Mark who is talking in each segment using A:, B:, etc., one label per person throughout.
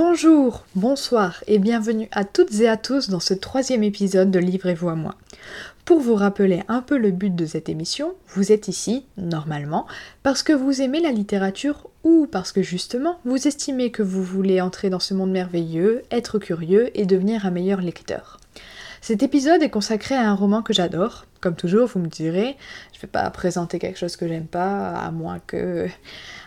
A: Bonjour, bonsoir et bienvenue à toutes et à tous dans ce troisième épisode de Livrez-vous à moi. Pour vous rappeler un peu le but de cette émission, vous êtes ici, normalement, parce que vous aimez la littérature ou parce que justement vous estimez que vous voulez entrer dans ce monde merveilleux, être curieux et devenir un meilleur lecteur. Cet épisode est consacré à un roman que j'adore. Comme toujours, vous me direz, je ne vais pas présenter quelque chose que j'aime pas, à moins que.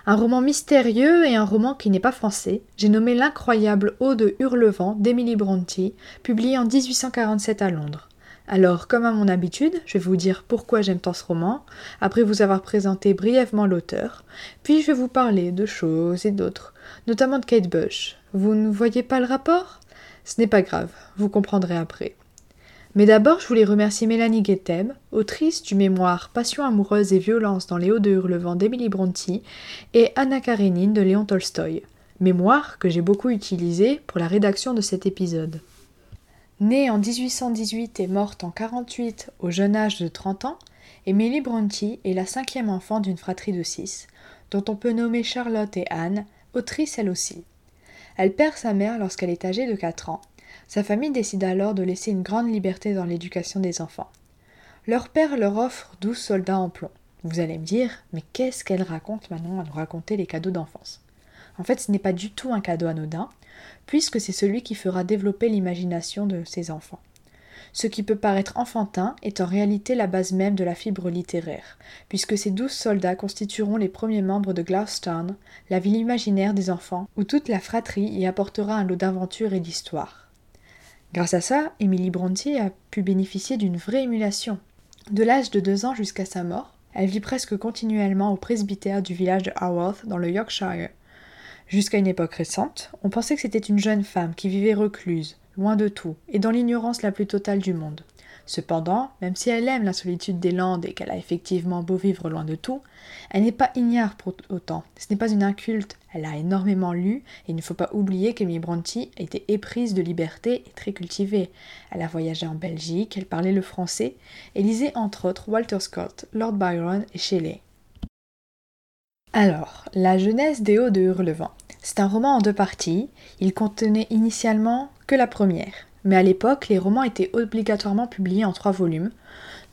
A: Un roman mystérieux et un roman qui n'est pas français. J'ai nommé L'incroyable Eau de Hurlevent d'Emily Brontë, publié en 1847 à Londres. Alors, comme à mon habitude, je vais vous dire pourquoi j'aime tant ce roman, après vous avoir présenté brièvement l'auteur, puis je vais vous parler de choses et d'autres, notamment de Kate Bush. Vous ne voyez pas le rapport? Ce n'est pas grave, vous comprendrez après. Mais d'abord, je voulais remercier Mélanie Guettem, autrice du mémoire Passion amoureuse et violence dans les hauts de Hurlevent d'Emily Brontë, et Anna Karenine de Léon Tolstoï, mémoire que j'ai beaucoup utilisé pour la rédaction de cet épisode. Née en 1818 et morte en 48 au jeune âge de 30 ans, Emily Brontë est la cinquième enfant d'une fratrie de six, dont on peut nommer Charlotte et Anne, autrices elle aussi. Elle perd sa mère lorsqu'elle est âgée de 4 ans, sa famille décide alors de laisser une grande liberté dans l'éducation des enfants. Leur père leur offre douze soldats en plomb. Vous allez me dire, mais qu'est-ce qu'elle raconte maintenant à nous raconter les cadeaux d'enfance? En fait, ce n'est pas du tout un cadeau anodin, puisque c'est celui qui fera développer l'imagination de ses enfants. Ce qui peut paraître enfantin est en réalité la base même de la fibre littéraire, puisque ces douze soldats constitueront les premiers membres de Gloucester, la ville imaginaire des enfants, où toute la fratrie y apportera un lot d'aventure et d'histoire. Grâce à ça, Emily Brontë a pu bénéficier d'une vraie émulation. De l'âge de deux ans jusqu'à sa mort, elle vit presque continuellement au presbytère du village de Haworth dans le Yorkshire. Jusqu'à une époque récente, on pensait que c'était une jeune femme qui vivait recluse, loin de tout, et dans l'ignorance la plus totale du monde. Cependant, même si elle aime la solitude des Landes et qu'elle a effectivement beau vivre loin de tout, elle n'est pas ignare pour autant. Ce n'est pas une inculte, elle a énormément lu, et il ne faut pas oublier qu'Emily Brontë était éprise de liberté et très cultivée. Elle a voyagé en Belgique, elle parlait le français, et lisait entre autres Walter Scott, Lord Byron et Shelley. Alors, La jeunesse des Hauts de Hurlevent. C'est un roman en deux parties. Il contenait initialement que la première mais à l'époque, les romans étaient obligatoirement publiés en trois volumes.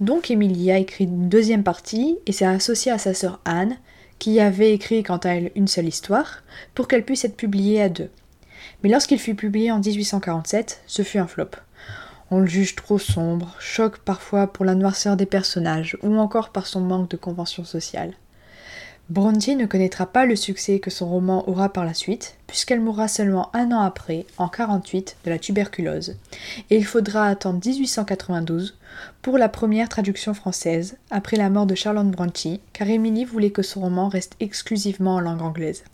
A: Donc Émilie a écrit une deuxième partie et s'est associée à sa sœur Anne, qui avait écrit quant à elle une seule histoire, pour qu'elle puisse être publiée à deux. Mais lorsqu'il fut publié en 1847, ce fut un flop. On le juge trop sombre, choque parfois pour la noirceur des personnages, ou encore par son manque de convention sociale. Brontë ne connaîtra pas le succès que son roman aura par la suite, puisqu'elle mourra seulement un an après, en 48, de la tuberculose, et il faudra attendre 1892 pour la première traduction française, après la mort de Charlotte Brontë, car Émilie voulait que son roman reste exclusivement en langue anglaise.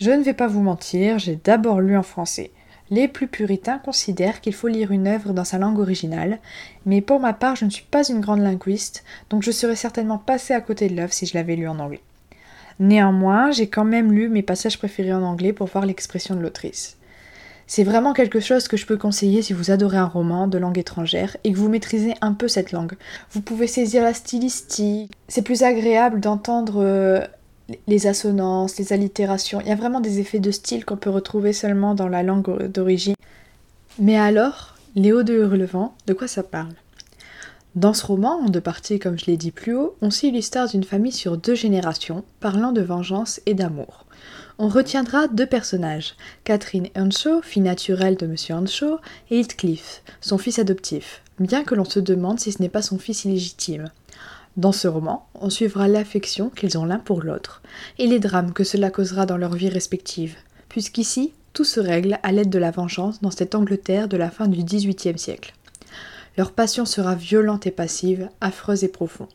A: Je ne vais pas vous mentir, j'ai d'abord lu en français. Les plus puritains considèrent qu'il faut lire une œuvre dans sa langue originale, mais pour ma part, je ne suis pas une grande linguiste, donc je serais certainement passée à côté de l'œuvre si je l'avais lue en anglais. Néanmoins, j'ai quand même lu mes passages préférés en anglais pour voir l'expression de l'autrice. C'est vraiment quelque chose que je peux conseiller si vous adorez un roman de langue étrangère et que vous maîtrisez un peu cette langue. Vous pouvez saisir la stylistique. C'est plus agréable d'entendre euh, les assonances, les allitérations. Il y a vraiment des effets de style qu'on peut retrouver seulement dans la langue d'origine. Mais alors, Léo de Hurlevent, de quoi ça parle? Dans ce roman, en deux parties comme je l'ai dit plus haut, on suit l'histoire d'une famille sur deux générations, parlant de vengeance et d'amour. On retiendra deux personnages, Catherine Earnshaw, fille naturelle de M. Earnshaw, et Heathcliff, son fils adoptif, bien que l'on se demande si ce n'est pas son fils illégitime. Dans ce roman, on suivra l'affection qu'ils ont l'un pour l'autre, et les drames que cela causera dans leur vie respective, puisqu'ici, tout se règle à l'aide de la vengeance dans cette Angleterre de la fin du XVIIIe siècle. Leur passion sera violente et passive, affreuse et profonde.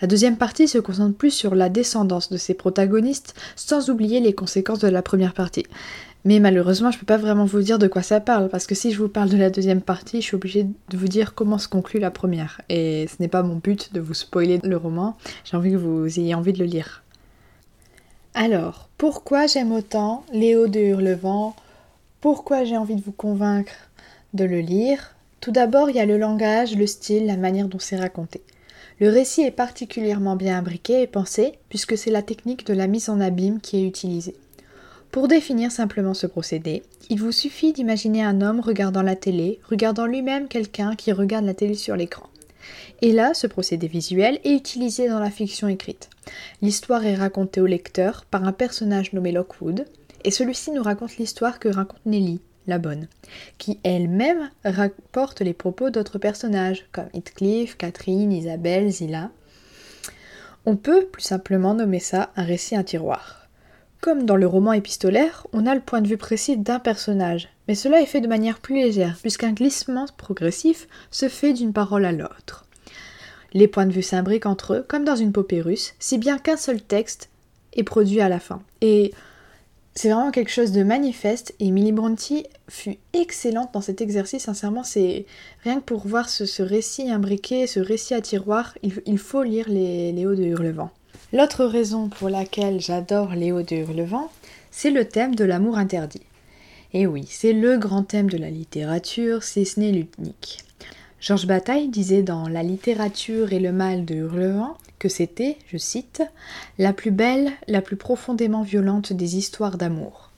A: La deuxième partie se concentre plus sur la descendance de ses protagonistes, sans oublier les conséquences de la première partie. Mais malheureusement, je ne peux pas vraiment vous dire de quoi ça parle, parce que si je vous parle de la deuxième partie, je suis obligée de vous dire comment se conclut la première. Et ce n'est pas mon but de vous spoiler le roman, j'ai envie que vous ayez envie de le lire. Alors, pourquoi j'aime autant Léo de Hurlevent? Pourquoi j'ai envie de vous convaincre de le lire? Tout d'abord, il y a le langage, le style, la manière dont c'est raconté. Le récit est particulièrement bien imbriqué et pensé, puisque c'est la technique de la mise en abîme qui est utilisée. Pour définir simplement ce procédé, il vous suffit d'imaginer un homme regardant la télé, regardant lui-même quelqu'un qui regarde la télé sur l'écran. Et là, ce procédé visuel est utilisé dans la fiction écrite. L'histoire est racontée au lecteur par un personnage nommé Lockwood, et celui-ci nous raconte l'histoire que raconte Nelly, la bonne, qui elle-même rapporte les propos d'autres personnages, comme Heathcliff, Catherine, Isabelle, Zilla. On peut plus simplement nommer ça un récit à tiroir. Comme dans le roman épistolaire, on a le point de vue précis d'un personnage, mais cela est fait de manière plus légère, puisqu'un glissement progressif se fait d'une parole à l'autre. Les points de vue s'imbriquent entre eux, comme dans une popée si bien qu'un seul texte est produit à la fin. Et c'est vraiment quelque chose de manifeste et Millie Bronte fut excellente dans cet exercice. Sincèrement, c'est rien que pour voir ce, récit imbriqué, ce récit à tiroir, il, faut lire les, Léo de Hurlevent. L'autre raison pour laquelle j'adore Léo de Hurlevent, c'est le thème de l'amour interdit. Et oui, c'est le grand thème de la littérature, si ce n'est. Georges Bataille disait dans La littérature et le mal de Hurlevent que c'était, je cite, la plus belle, la plus profondément violente des histoires d'amour.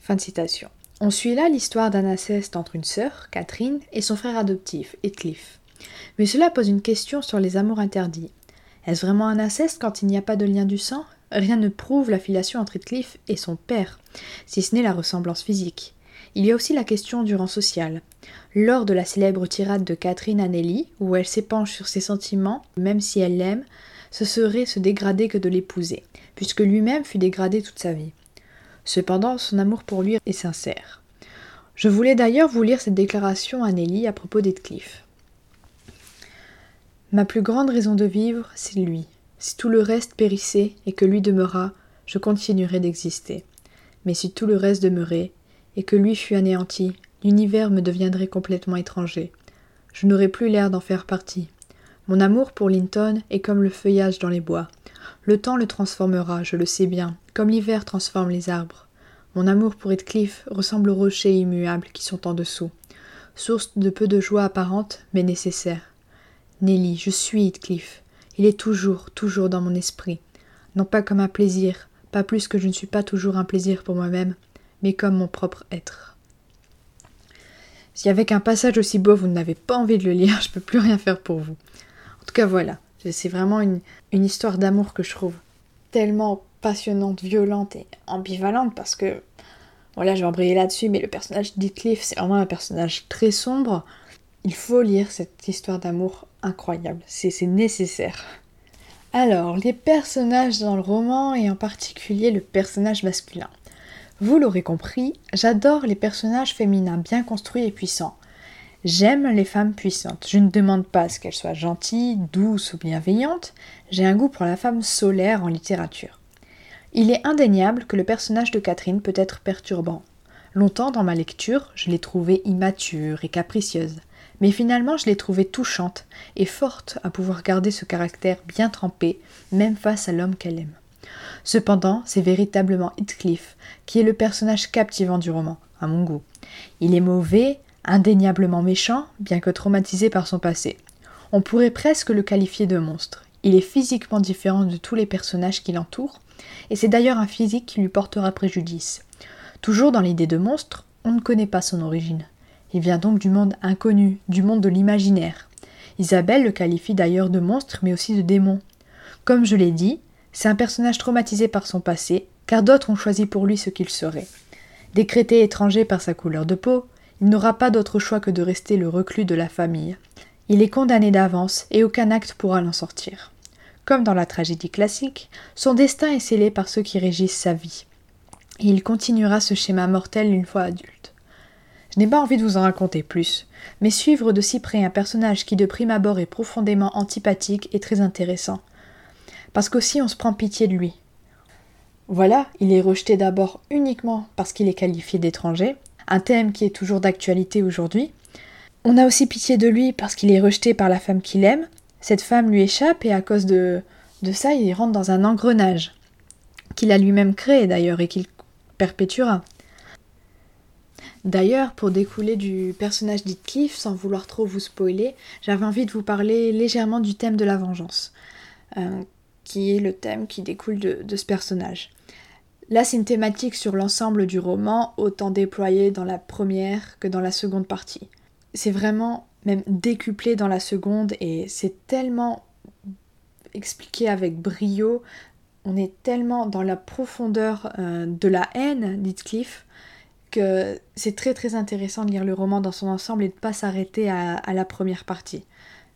A: Fin de citation. On suit là l'histoire d'un inceste entre une sœur, Catherine, et son frère adoptif, Heathcliff. Mais cela pose une question sur les amours interdits. Est-ce vraiment un inceste quand il n'y a pas de lien du sang? Rien ne prouve la filiation entre Heathcliff et son père, si ce n'est la ressemblance physique. Il y a aussi la question du rang social. Lors de la célèbre tirade de Catherine à Nelly, où elle s'épanche sur ses sentiments, même si elle l'aime, ce serait se dégrader que de l'épouser, puisque lui-même fut dégradé toute sa vie. Cependant, son amour pour lui est sincère. Je voulais d'ailleurs vous lire cette déclaration à Nelly à propos d'Heathcliff. Ma plus grande raison de vivre, c'est lui. Si tout le reste périssait et que lui demeura, je continuerais d'exister. Mais si tout le reste demeurait, et que lui fût anéanti, l'univers me deviendrait complètement étranger. Je n'aurais plus l'air d'en faire partie. Mon amour pour Linton est comme le feuillage dans les bois. Le temps le transformera, je le sais bien, comme l'hiver transforme les arbres. Mon amour pour Heathcliff ressemble aux rochers immuables qui sont en dessous, source de peu de joie apparente, mais nécessaire. Nelly, je suis Heathcliff. Il est toujours, toujours dans mon esprit. Non pas comme un plaisir, pas plus que je ne suis pas toujours un plaisir pour moi-même, mais comme mon propre être. Si avec un passage aussi beau vous n'avez pas envie de le lire, je peux plus rien faire pour vous. En tout cas voilà, c'est vraiment une, histoire d'amour que je trouve tellement passionnante, violente et ambivalente parce que voilà, je vais embrayer là-dessus, mais le personnage d'Heathcliff, c'est vraiment un personnage très sombre. Il faut lire cette histoire d'amour incroyable, c'est nécessaire. Alors, les personnages dans le roman, et en particulier le personnage masculin. Vous l'aurez compris, j'adore les personnages féminins bien construits et puissants. J'aime les femmes puissantes. Je ne demande pas ce qu'elles soient gentilles, douces ou bienveillantes. J'ai un goût pour la femme solaire en littérature. Il est indéniable que le personnage de Catherine peut être perturbant. Longtemps dans ma lecture, je l'ai trouvée immature et capricieuse, mais finalement je l'ai trouvée touchante et forte à pouvoir garder ce caractère bien trempé, même face à l'homme qu'elle aime. Cependant, c'est véritablement Heathcliff qui est le personnage captivant du roman, à mon goût. Il est mauvais, indéniablement méchant, bien que traumatisé par son passé. On pourrait presque le qualifier de monstre. Il est physiquement différent de tous les personnages qui l'entourent, et c'est d'ailleurs un physique qui lui portera préjudice. Toujours dans l'idée de monstre, on ne connaît pas son origine. Il vient donc du monde inconnu, du monde de l'imaginaire. Isabelle le qualifie d'ailleurs de monstre, mais aussi de démon. Comme je l'ai dit, c'est un personnage traumatisé par son passé, car d'autres ont choisi pour lui ce qu'il serait. Décrété étranger par sa couleur de peau, il n'aura pas d'autre choix que de rester le reclus de la famille. Il est condamné d'avance et aucun acte pourra l'en sortir. Comme dans la tragédie classique, son destin est scellé par ceux qui régissent sa vie. Et il continuera ce schéma mortel une fois adulte. Je n'ai pas envie de vous en raconter plus, mais suivre de si près un personnage qui de prime abord est profondément antipathique est très intéressant parce qu'aussi on se prend pitié de lui. Voilà, il est rejeté d'abord uniquement parce qu'il est qualifié d'étranger, un thème qui est toujours d'actualité aujourd'hui. On a aussi pitié de lui parce qu'il est rejeté par la femme qu'il aime. Cette femme lui échappe et à cause de, de ça, il rentre dans un engrenage qu'il a lui-même créé d'ailleurs et qu'il perpétuera. D'ailleurs, pour découler du personnage d'Heathcliff, sans vouloir trop vous spoiler, j'avais envie de vous parler légèrement du thème de la vengeance. Euh, qui est le thème qui découle de, ce personnage. Là, c'est une thématique sur l'ensemble du roman, autant déployée dans la première que dans la seconde partie. C'est vraiment même décuplé dans la seconde et c'est tellement expliqué avec brio. On est tellement dans la profondeur euh, de la haine d'Heathcliff que c'est très très intéressant de lire le roman dans son ensemble et de ne pas s'arrêter à, la première partie.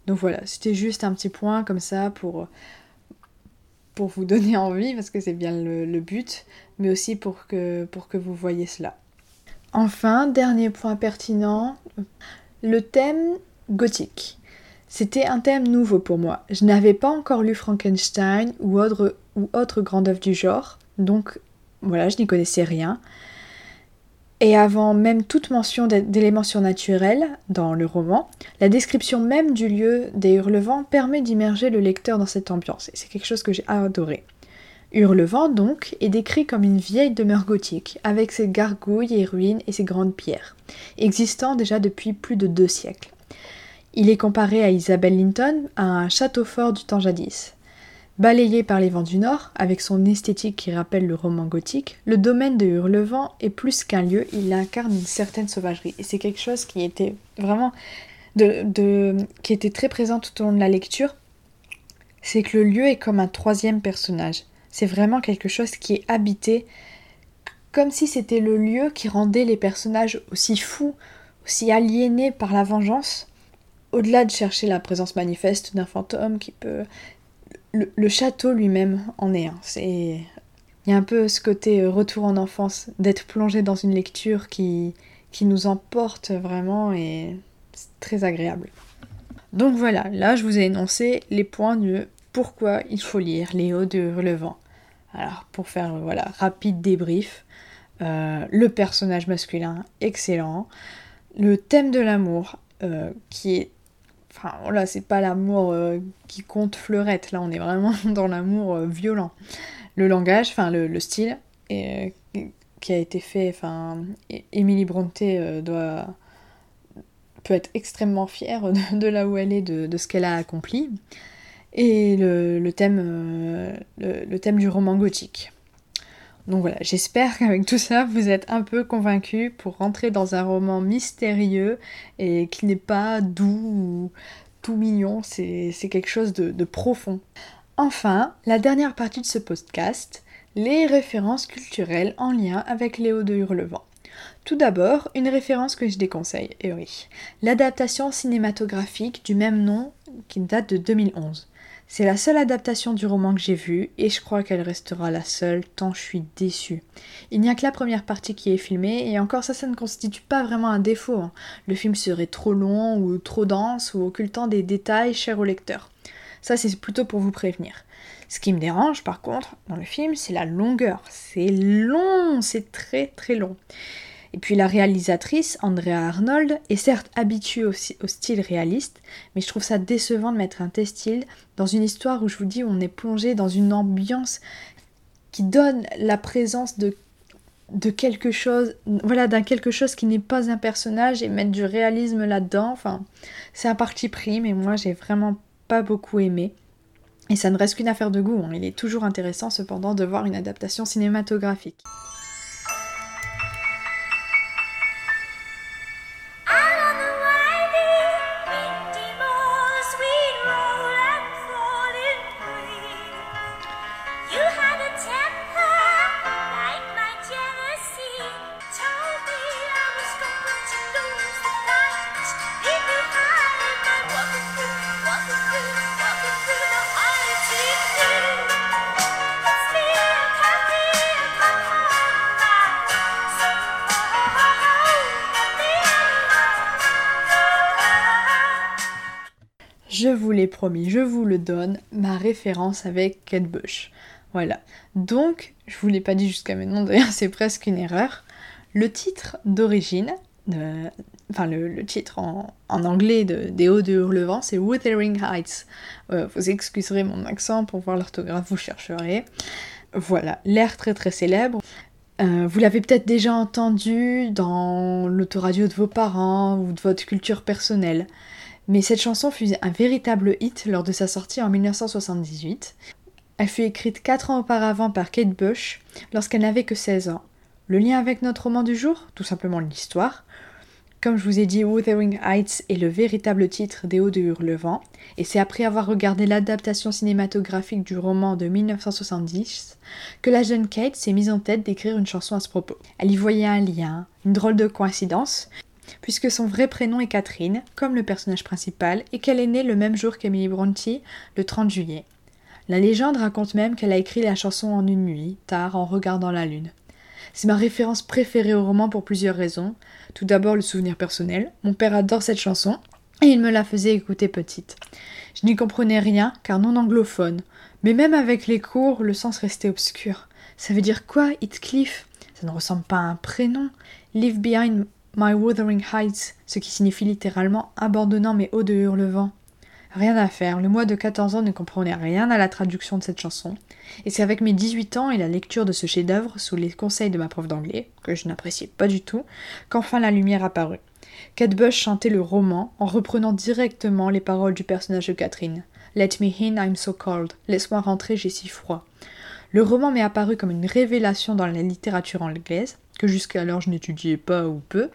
A: Donc voilà, c'était juste un petit point comme ça pour, pour vous donner envie, parce que c'est bien le, but, mais aussi pour que, vous voyez cela. Enfin, dernier point pertinent, le thème gothique. C'était un thème nouveau pour moi. Je n'avais pas encore lu Frankenstein ou autre, ou autre grande œuvre du genre, donc voilà, je n'y connaissais rien. Et avant même toute mention d'éléments surnaturels dans le roman, la description même du lieu des Hurlevents permet d'immerger le lecteur dans cette ambiance, et c'est quelque chose que j'ai adoré. Hurlevent, donc, est décrit comme une vieille demeure gothique, avec ses gargouilles et ruines et ses grandes pierres, existant déjà depuis plus de deux siècles. Il est comparé à Isabelle Linton, à un château fort du temps jadis. Balayé par les vents du Nord, avec son esthétique qui rappelle le roman gothique, le domaine de Hurlevent est plus qu'un lieu, il incarne une certaine sauvagerie. Et c'est quelque chose qui était vraiment de, qui était très présent tout au long de la lecture. C'est que le lieu est comme un troisième personnage. C'est vraiment quelque chose qui est habité, comme si c'était le lieu qui rendait les personnages aussi fous, aussi aliénés par la vengeance, au-delà de chercher la présence manifeste d'un fantôme qui peut le, château lui-même en est un. C'est il y a un peu ce côté euh, retour en enfance, d'être plongé dans une lecture qui, qui nous emporte vraiment et c'est très agréable. Donc voilà, là je vous ai énoncé les points de pourquoi il faut lire Léo de Relevant. Alors pour faire voilà rapide débrief, euh, le personnage masculin excellent, le thème de l'amour euh, qui est Enfin, voilà, c'est pas l'amour euh, qui compte fleurette, là on est vraiment dans l'amour euh, violent. Le langage, enfin le, style, euh, qui a été fait, enfin, Emily Brontë doit peut être extrêmement fière de, là où elle est, de, ce qu'elle a accompli. Et le, thème, le, thème du roman gothique. Donc voilà, j'espère qu'avec tout ça, vous êtes un peu convaincus pour rentrer dans un roman mystérieux et qui n'est pas doux ou tout mignon, c'est quelque chose de, profond. Enfin, la dernière partie de ce podcast, les références culturelles en lien avec Léo de Hurlevent. Tout d'abord, une référence que je déconseille, et l'adaptation cinématographique du même nom qui date de 2011. C'est la seule adaptation du roman que j'ai vue et je crois qu'elle restera la seule tant je suis déçue. Il n'y a que la première partie qui est filmée et encore ça, ça ne constitue pas vraiment un défaut. Hein. Le film serait trop long ou trop dense ou occultant des détails chers au lecteur. Ça, c'est plutôt pour vous prévenir. Ce qui me dérange par contre dans le film, c'est la longueur. C'est long, c'est très très long. Et puis la réalisatrice, Andrea Arnold, est certes habituée au, style réaliste, mais je trouve ça décevant de mettre un textile dans une histoire où je vous dis on est plongé dans une ambiance qui donne la présence de de quelque chose, voilà, d'un quelque chose qui n'est pas un personnage et mettre du réalisme là-dedans. Enfin, c'est un parti pris, mais moi j'ai vraiment pas beaucoup aimé. Et ça ne reste qu'une affaire de goût. Hein. Il est toujours intéressant cependant de voir une adaptation cinématographique. Je vous l'ai promis, je vous le donne, ma référence avec Kate Bush. Voilà. Donc, je vous l'ai pas dit jusqu'à maintenant, d'ailleurs c'est presque une erreur. Le titre d'origine, enfin le, titre en, anglais de, des Hauts de Hurlevent, c'est Wuthering Heights. Euh, vous excuserez mon accent, pour voir l'orthographe, vous chercherez. Voilà, l'air très très célèbre. Euh, vous l'avez peut-être déjà entendu dans l'autoradio de vos parents ou de votre culture personnelle. Mais cette chanson fut un véritable hit lors de sa sortie en 1978. Elle fut écrite 4 ans auparavant par Kate Bush, lorsqu'elle n'avait que 16 ans. Le lien avec notre roman du jour Tout simplement l'histoire. Comme je vous ai dit, Wuthering Heights est le véritable titre des Hauts de Hurlevent, et c'est après avoir regardé l'adaptation cinématographique du roman de 1970 que la jeune Kate s'est mise en tête d'écrire une chanson à ce propos. Elle y voyait un lien, une drôle de coïncidence, puisque son vrai prénom est Catherine, comme le personnage principal, et qu'elle est née le même jour qu'Emily Bronte, le 30 juillet. La légende raconte même qu'elle a écrit la chanson en une nuit, tard, en regardant la lune. C'est ma référence préférée au roman pour plusieurs raisons. Tout d'abord le souvenir personnel. Mon père adore cette chanson et il me la faisait écouter petite. Je n'y comprenais rien car non anglophone. Mais même avec les cours, le sens restait obscur. Ça veut dire quoi, Heathcliff? Ça ne ressemble pas à un prénom. Leave behind my wuthering heights, ce qui signifie littéralement abandonnant mes hauts de hurlevent. Rien à faire, le moi de 14 ans ne comprenait rien à la traduction de cette chanson, et c'est avec mes 18 ans et la lecture de ce chef-d'œuvre sous les conseils de ma prof d'anglais, que je n'appréciais pas du tout, qu'enfin la lumière apparut. Kate Bush chantait le roman en reprenant directement les paroles du personnage de Catherine. Let me in, I'm so cold. Laisse-moi rentrer, j'ai si froid. Le roman m'est apparu comme une révélation dans la littérature anglaise, que jusqu'alors je n'étudiais pas ou peu.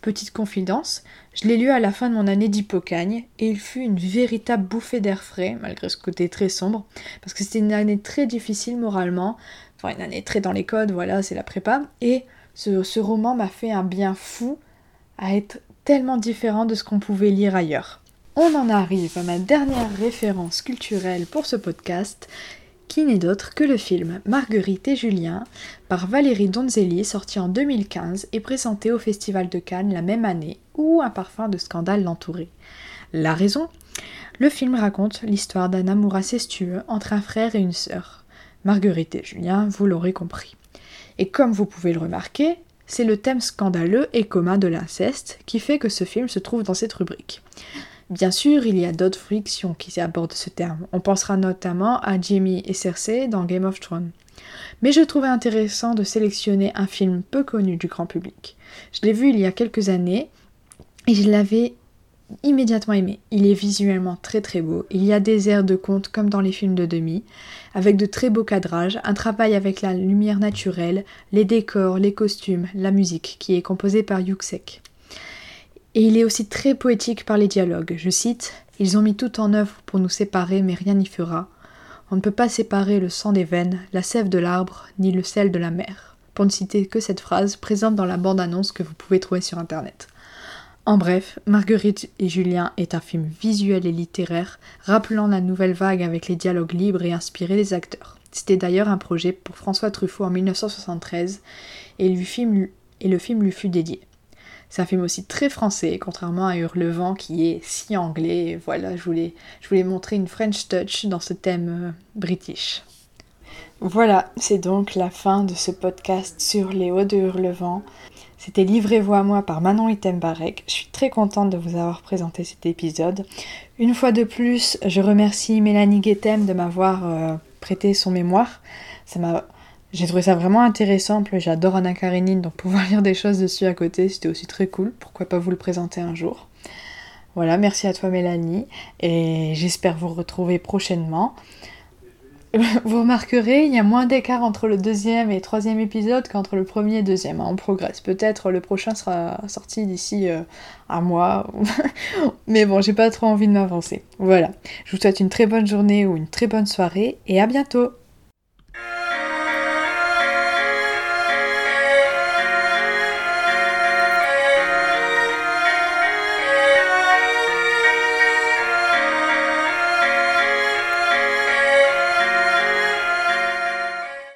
A: Petite confidence, je l'ai lu à la fin de mon année d'hypocagne et il fut une véritable bouffée d'air frais, malgré ce côté très sombre, parce que c'était une année très difficile moralement, enfin une année très dans les codes, voilà, c'est la prépa, et ce, ce roman m'a fait un bien fou à être tellement différent de ce qu'on pouvait lire ailleurs. On en arrive à ma dernière référence culturelle pour ce podcast, qui n'est d'autre que le film Marguerite et Julien par Valérie Donzelli sorti en 2015 et présenté au Festival de Cannes la même année où un parfum de scandale l'entourait. La raison? Le film raconte l'histoire d'un amour incestueux entre un frère et une sœur. Marguerite et Julien, vous l'aurez compris. Et comme vous pouvez le remarquer, c'est le thème scandaleux et commun de l'inceste qui fait que ce film se trouve dans cette rubrique. Bien sûr, il y a d'autres frictions qui abordent ce terme. On pensera notamment à Jamie et Cersei dans Game of Thrones. Mais je trouvais intéressant de sélectionner un film peu connu du grand public. Je l'ai vu il y a quelques années et je l'avais immédiatement aimé. Il est visuellement très très beau. Il y a des airs de conte comme dans les films de demi, avec de très beaux cadrages, un travail avec la lumière naturelle, les décors, les costumes, la musique qui est composée par Yuxek. Et il est aussi très poétique par les dialogues. Je cite Ils ont mis tout en œuvre pour nous séparer, mais rien n'y fera. On ne peut pas séparer le sang des veines, la sève de l'arbre, ni le sel de la mer. Pour ne citer que cette phrase présente dans la bande-annonce que vous pouvez trouver sur internet. En bref, Marguerite et Julien est un film visuel et littéraire, rappelant la nouvelle vague avec les dialogues libres et inspirés des acteurs. C'était d'ailleurs un projet pour François Truffaut en 1973 et, et le film lui fut dédié. C'est un film aussi très français, contrairement à Hurlevent qui est si anglais. Voilà, je voulais, je voulais montrer une French touch dans ce thème euh, british. Voilà, c'est donc la fin de ce podcast sur les hauts de Hurlevent. C'était Livrez-vous à moi par Manon Itembarek. Je suis très contente de vous avoir présenté cet épisode. Une fois de plus, je remercie Mélanie Guettem de m'avoir euh, prêté son mémoire. Ça m'a j'ai trouvé ça vraiment intéressant. j'adore Anna Karenine, donc pouvoir lire des choses dessus à côté, c'était aussi très cool. Pourquoi pas vous le présenter un jour? Voilà, merci à toi Mélanie, et j'espère vous retrouver prochainement. Vous remarquerez, il y a moins d'écart entre le deuxième et troisième épisode qu'entre le premier et deuxième. Hein, on progresse. Peut-être le prochain sera sorti d'ici euh, un mois. Mais bon, j'ai pas trop envie de m'avancer. Voilà. Je vous souhaite une très bonne journée ou une très bonne soirée et à bientôt